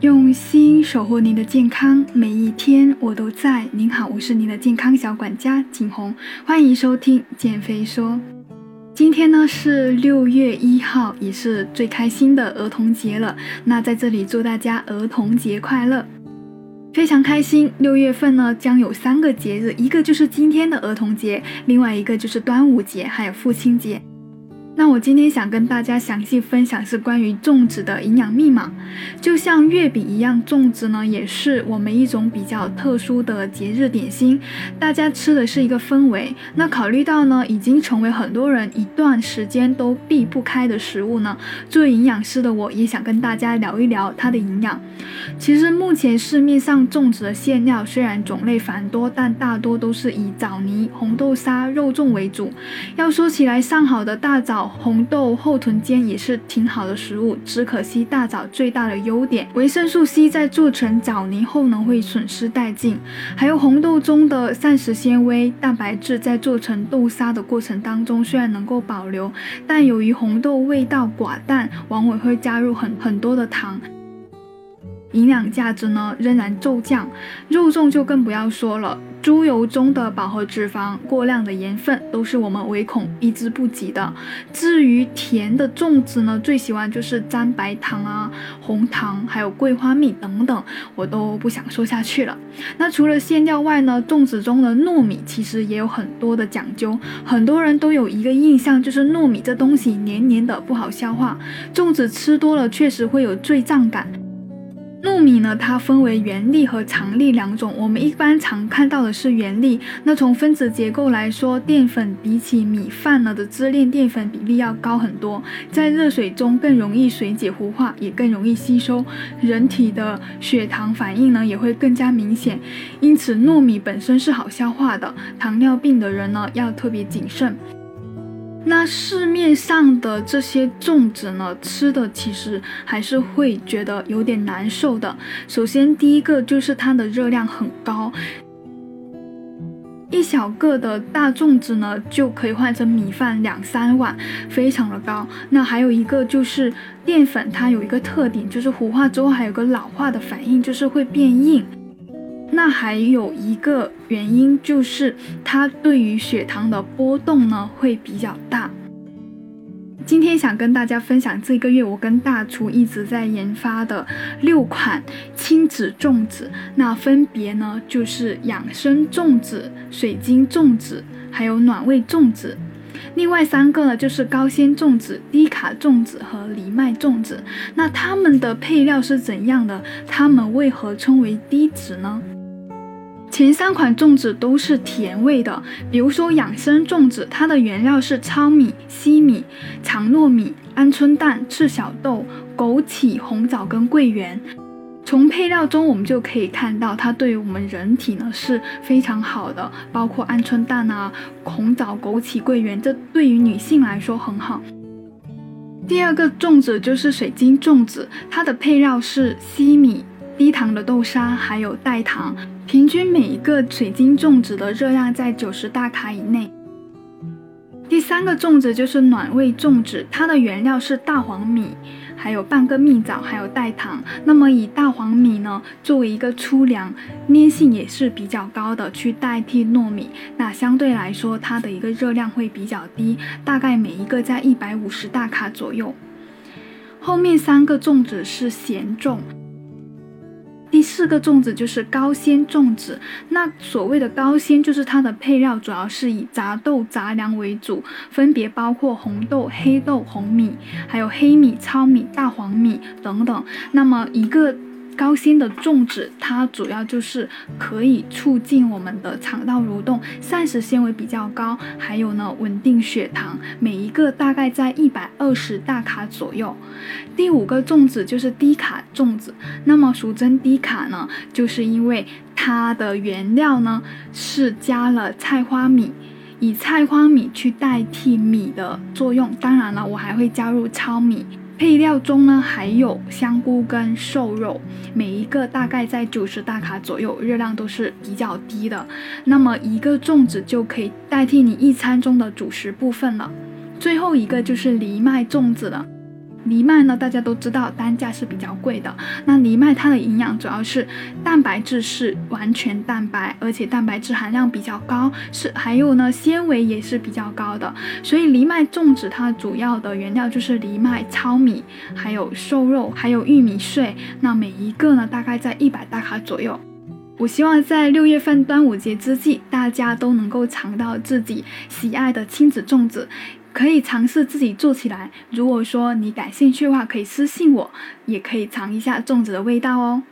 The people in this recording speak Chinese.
用心守护您的健康，每一天我都在。您好，我是您的健康小管家景红，欢迎收听减肥说。今天呢是六月一号，也是最开心的儿童节了。那在这里祝大家儿童节快乐，非常开心。六月份呢将有三个节日，一个就是今天的儿童节，另外一个就是端午节，还有父亲节。那我今天想跟大家详细分享是关于粽子的营养密码，就像月饼一样，粽子呢也是我们一种比较特殊的节日点心，大家吃的是一个氛围。那考虑到呢，已经成为很多人一段时间都避不开的食物呢，作为营养师的我也想跟大家聊一聊它的营养。其实目前市面上粽子的馅料虽然种类繁多，但大多都是以枣泥、红豆沙、肉粽为主。要说起来，上好的大枣。红豆后臀尖也是挺好的食物，只可惜大枣最大的优点，维生素 C 在做成枣泥后呢会损失殆尽，还有红豆中的膳食纤维、蛋白质在做成豆沙的过程当中虽然能够保留，但由于红豆味道寡淡，往往会加入很很多的糖。营养价值呢仍然骤降，肉粽就更不要说了。猪油中的饱和脂肪、过量的盐分都是我们唯恐避之不及的。至于甜的粽子呢，最喜欢就是沾白糖啊、红糖，还有桂花蜜等等，我都不想说下去了。那除了馅料外呢，粽子中的糯米其实也有很多的讲究。很多人都有一个印象，就是糯米这东西黏黏的，不好消化。粽子吃多了确实会有坠胀感。糯米呢，它分为原粒和长粒两种。我们一般常看到的是原粒。那从分子结构来说，淀粉比起米饭呢的支链淀粉比例要高很多，在热水中更容易水解糊化，也更容易吸收。人体的血糖反应呢也会更加明显。因此，糯米本身是好消化的。糖尿病的人呢要特别谨慎。那市面上的这些粽子呢，吃的其实还是会觉得有点难受的。首先，第一个就是它的热量很高，一小个的大粽子呢就可以换成米饭两三碗，非常的高。那还有一个就是淀粉，它有一个特点，就是糊化之后还有个老化的反应，就是会变硬。那还有一个原因就是它对于血糖的波动呢会比较大。今天想跟大家分享这个月我跟大厨一直在研发的六款亲子粽子，那分别呢就是养生粽子、水晶粽子，还有暖胃粽子。另外三个呢就是高纤粽子、低卡粽子和藜麦粽子。那它们的配料是怎样的？它们为何称为低脂呢？前三款粽子都是甜味的，比如说养生粽子，它的原料是糙米、西米、长糯米、鹌鹑蛋、赤小豆、枸杞、红枣跟桂圆。从配料中我们就可以看到，它对于我们人体呢是非常好的，包括鹌鹑蛋啊、红枣、枸杞、桂圆，这对于女性来说很好。第二个粽子就是水晶粽子，它的配料是西米。低糖的豆沙还有代糖，平均每一个水晶粽子的热量在九十大卡以内。第三个粽子就是暖胃粽子，它的原料是大黄米，还有半个蜜枣，还有代糖。那么以大黄米呢作为一个粗粮，粘性也是比较高的，去代替糯米，那相对来说它的一个热量会比较低，大概每一个在一百五十大卡左右。后面三个粽子是咸粽。四个粽子就是高纤粽子，那所谓的高纤就是它的配料主要是以杂豆杂粮为主，分别包括红豆、黑豆、红米，还有黑米、糙米、大黄米等等。那么一个。高纤的粽子，它主要就是可以促进我们的肠道蠕动，膳食纤维比较高，还有呢稳定血糖，每一个大概在一百二十大卡左右。第五个粽子就是低卡粽子，那么俗称低卡呢，就是因为它的原料呢是加了菜花米，以菜花米去代替米的作用。当然了，我还会加入糙米。配料中呢还有香菇跟瘦肉，每一个大概在九十大卡左右，热量都是比较低的。那么一个粽子就可以代替你一餐中的主食部分了。最后一个就是藜麦粽子了。藜麦呢，大家都知道单价是比较贵的。那藜麦它的营养主要是蛋白质是完全蛋白，而且蛋白质含量比较高，是还有呢纤维也是比较高的。所以藜麦种植它主要的原料就是藜麦、糙米，还有瘦肉，还有玉米碎。那每一个呢大概在一百大卡左右。我希望在六月份端午节之际，大家都能够尝到自己喜爱的亲子粽子。可以尝试自己做起来。如果说你感兴趣的话，可以私信我，也可以尝一下粽子的味道哦。